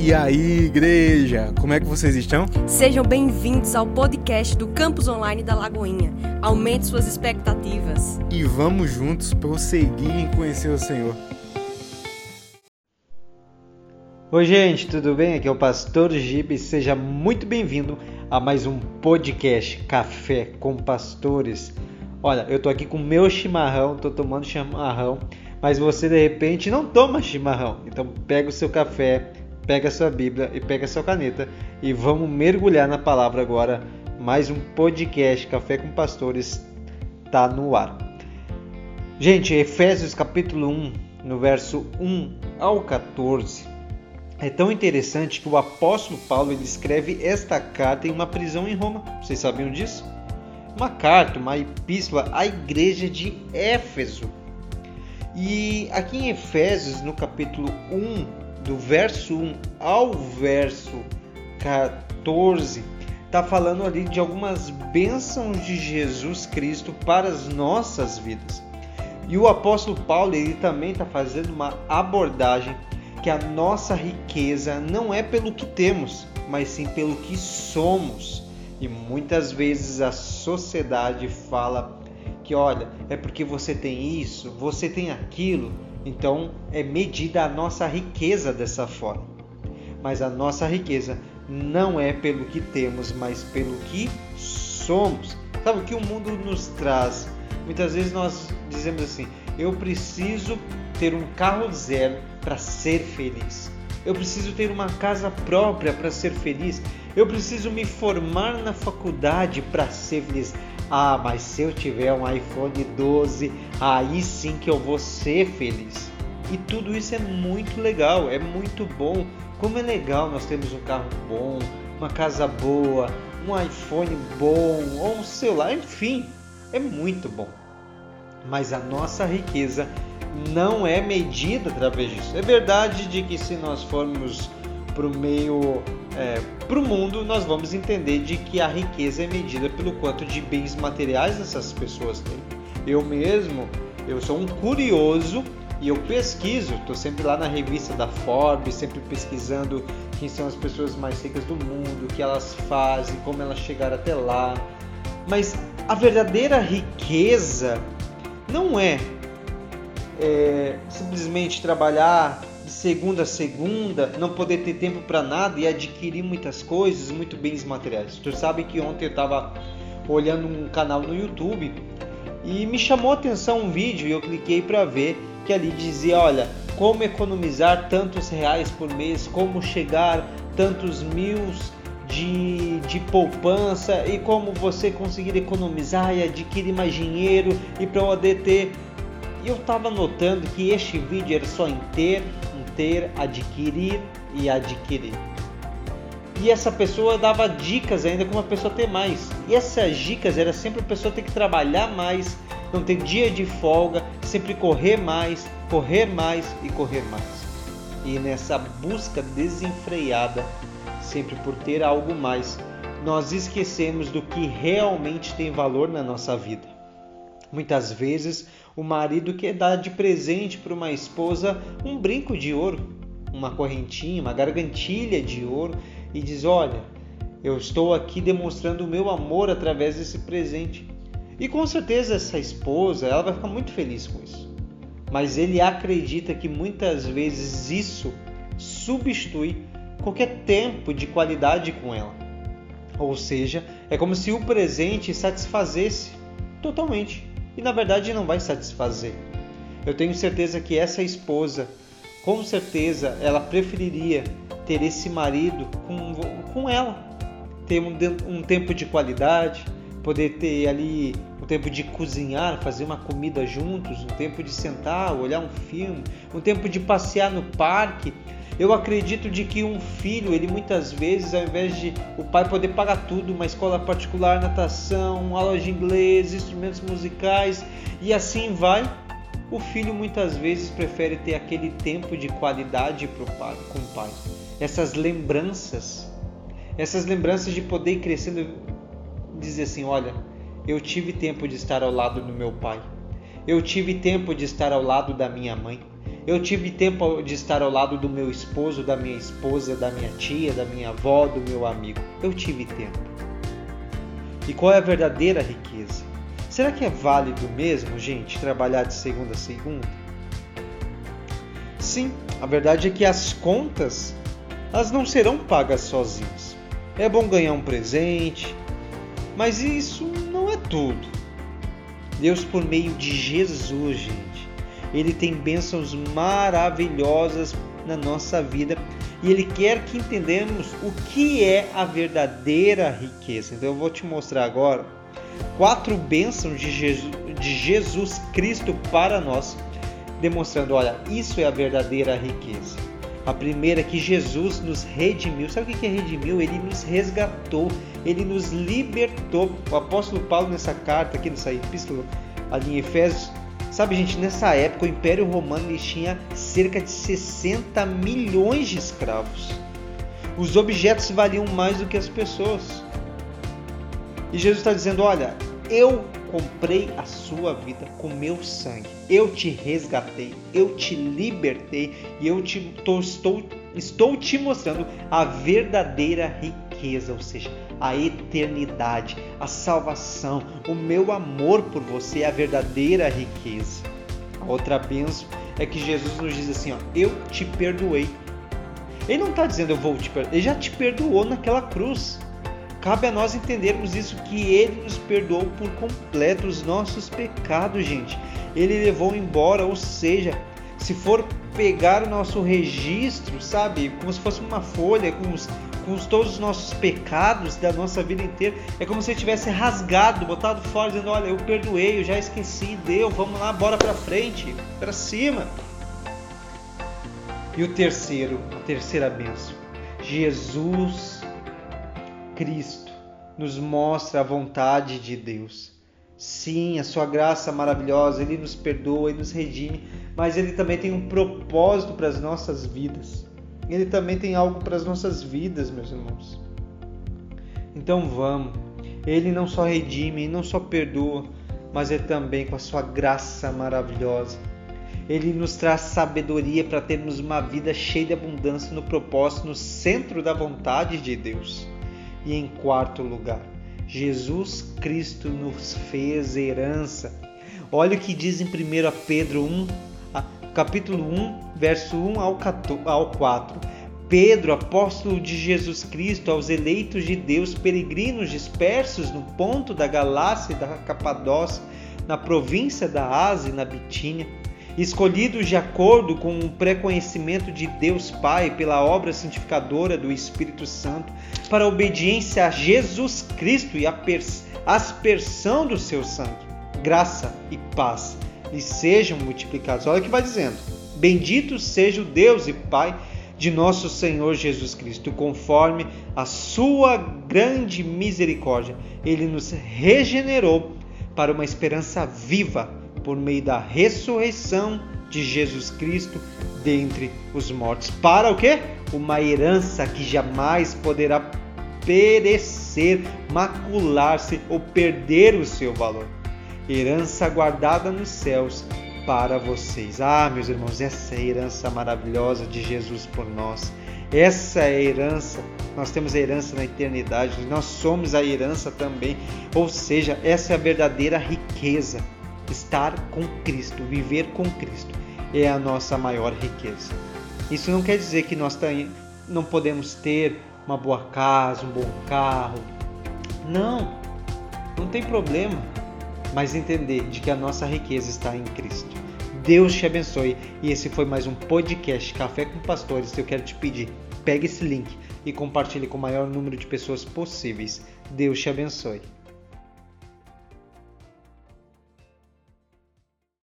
E aí, igreja, como é que vocês estão? Sejam bem-vindos ao podcast do Campus Online da Lagoinha. Aumente suas expectativas. E vamos juntos prosseguir em conhecer o Senhor. Oi, gente, tudo bem? Aqui é o Pastor Gibe. Seja muito bem-vindo a mais um podcast Café com Pastores. Olha, eu tô aqui com meu chimarrão, tô tomando chimarrão, mas você de repente não toma chimarrão. Então pega o seu café, pega sua Bíblia e pega sua caneta e vamos mergulhar na palavra agora. Mais um podcast Café com Pastores está no ar. Gente, Efésios capítulo 1, no verso 1 ao 14. É tão interessante que o apóstolo Paulo ele escreve esta carta em uma prisão em Roma. Vocês sabiam disso? Uma carta, uma epístola à igreja de Éfeso. E aqui em Efésios, no capítulo 1, do verso 1 ao verso 14, está falando ali de algumas bênçãos de Jesus Cristo para as nossas vidas. E o apóstolo Paulo ele também está fazendo uma abordagem que a nossa riqueza não é pelo que temos, mas sim pelo que somos. E muitas vezes a sociedade fala que, olha, é porque você tem isso, você tem aquilo, então é medida a nossa riqueza dessa forma. Mas a nossa riqueza não é pelo que temos, mas pelo que somos. Sabe o que o mundo nos traz? Muitas vezes nós dizemos assim: eu preciso ter um carro zero para ser feliz. Eu preciso ter uma casa própria para ser feliz. Eu preciso me formar na faculdade para ser feliz. Ah, mas se eu tiver um iPhone 12, aí sim que eu vou ser feliz. E tudo isso é muito legal, é muito bom. Como é legal nós temos um carro bom, uma casa boa, um iPhone bom ou um celular, enfim, é muito bom. Mas a nossa riqueza não é medida através disso. É verdade de que se nós formos para o meio, é, para o mundo, nós vamos entender de que a riqueza é medida pelo quanto de bens materiais essas pessoas têm. Eu mesmo, eu sou um curioso e eu pesquiso, estou sempre lá na revista da Forbes, sempre pesquisando quem são as pessoas mais ricas do mundo, o que elas fazem, como elas chegaram até lá. Mas a verdadeira riqueza não é, é simplesmente trabalhar segunda a segunda, não poder ter tempo para nada e adquirir muitas coisas, muito bens materiais. Tu sabe que ontem eu estava olhando um canal no YouTube e me chamou a atenção um vídeo e eu cliquei para ver que ali dizia, olha, como economizar tantos reais por mês, como chegar tantos mil de, de poupança e como você conseguir economizar e adquirir mais dinheiro e para poder ter. Eu estava notando que este vídeo era só em ter, ter, adquirir e adquirir. E essa pessoa dava dicas ainda como a pessoa ter mais. E essas dicas era sempre a pessoa ter que trabalhar mais, não ter dia de folga, sempre correr mais, correr mais e correr mais. E nessa busca desenfreada, sempre por ter algo mais, nós esquecemos do que realmente tem valor na nossa vida. Muitas vezes o marido quer dar de presente para uma esposa um brinco de ouro, uma correntinha, uma gargantilha de ouro e diz: Olha, eu estou aqui demonstrando o meu amor através desse presente. E com certeza essa esposa ela vai ficar muito feliz com isso. Mas ele acredita que muitas vezes isso substitui qualquer tempo de qualidade com ela. Ou seja, é como se o presente satisfazesse totalmente e na verdade não vai satisfazer. Eu tenho certeza que essa esposa, com certeza, ela preferiria ter esse marido com, com ela, ter um, um tempo de qualidade, poder ter ali um tempo de cozinhar, fazer uma comida juntos, um tempo de sentar, olhar um filme, um tempo de passear no parque, eu acredito de que um filho, ele muitas vezes, ao invés de o pai poder pagar tudo, uma escola particular, natação, aula de inglês, instrumentos musicais e assim vai, o filho muitas vezes prefere ter aquele tempo de qualidade pro pai, com o pai. Essas lembranças, essas lembranças de poder ir crescendo, dizer assim, olha, eu tive tempo de estar ao lado do meu pai. Eu tive tempo de estar ao lado da minha mãe. Eu tive tempo de estar ao lado do meu esposo, da minha esposa, da minha tia, da minha avó, do meu amigo. Eu tive tempo. E qual é a verdadeira riqueza? Será que é válido mesmo, gente, trabalhar de segunda a segunda? Sim, a verdade é que as contas elas não serão pagas sozinhas. É bom ganhar um presente, mas isso não é tudo. Deus, por meio de Jesus, gente, Ele tem bênçãos maravilhosas na nossa vida e Ele quer que entendamos o que é a verdadeira riqueza. Então eu vou te mostrar agora quatro bênçãos de Jesus, de Jesus Cristo para nós, demonstrando: olha, isso é a verdadeira riqueza. A primeira é que Jesus nos redimiu. Sabe o que é redimiu? Ele nos resgatou, ele nos libertou. O apóstolo Paulo, nessa carta aqui, nessa epístola ali em Efésios, sabe, gente, nessa época o Império Romano tinha cerca de 60 milhões de escravos. Os objetos valiam mais do que as pessoas. E Jesus está dizendo: Olha, eu comprei a sua vida com meu sangue. Eu te resgatei, eu te libertei e eu te, tô, estou, estou te mostrando a verdadeira riqueza, ou seja, a eternidade, a salvação, o meu amor por você é a verdadeira riqueza. A outra benção é que Jesus nos diz assim: ó, eu te perdoei. Ele não está dizendo eu vou te perdoar, ele já te perdoou naquela cruz. Cabe a nós entendermos isso que ele nos perdoou por completo os nossos pecados, gente. Ele levou embora, ou seja, se for pegar o nosso registro, sabe, como se fosse uma folha com, os, com os, todos os nossos pecados da nossa vida inteira, é como se tivesse rasgado, botado fora, dizendo: Olha, eu perdoei, eu já esqueci, deu, vamos lá, bora para frente, para cima. E o terceiro, a terceira benção, Jesus Cristo nos mostra a vontade de Deus. Sim, a sua graça maravilhosa, ele nos perdoa, ele nos redime, mas ele também tem um propósito para as nossas vidas. Ele também tem algo para as nossas vidas, meus irmãos. Então vamos. Ele não só redime, ele não só perdoa, mas é também com a sua graça maravilhosa. Ele nos traz sabedoria para termos uma vida cheia de abundância no propósito, no centro da vontade de Deus. E em quarto lugar, Jesus Cristo nos fez herança. Olha o que diz em 1 Pedro 1, capítulo 1, verso 1 ao 4. Pedro, apóstolo de Jesus Cristo, aos eleitos de Deus, peregrinos dispersos no ponto da Galácia e da Capadócia, na província da Ásia e na Bitínia, escolhidos de acordo com o preconhecimento de Deus Pai pela obra santificadora do Espírito Santo, para a obediência a Jesus Cristo e a aspersão do seu sangue. Graça e paz lhe sejam multiplicados. Olha o que vai dizendo: Bendito seja o Deus e Pai de nosso Senhor Jesus Cristo, conforme a sua grande misericórdia, ele nos regenerou para uma esperança viva por meio da ressurreição de Jesus Cristo dentre os mortos. Para o quê? Uma herança que jamais poderá perecer, macular-se ou perder o seu valor. Herança guardada nos céus para vocês. Ah, meus irmãos, essa é a herança maravilhosa de Jesus por nós. Essa é a herança. Nós temos a herança na eternidade, nós somos a herança também. Ou seja, essa é a verdadeira riqueza estar com Cristo, viver com Cristo, é a nossa maior riqueza. Isso não quer dizer que nós não podemos ter uma boa casa, um bom carro. Não, não tem problema, mas entender de que a nossa riqueza está em Cristo. Deus te abençoe e esse foi mais um podcast Café com Pastores. Eu quero te pedir, pegue esse link e compartilhe com o maior número de pessoas possíveis. Deus te abençoe.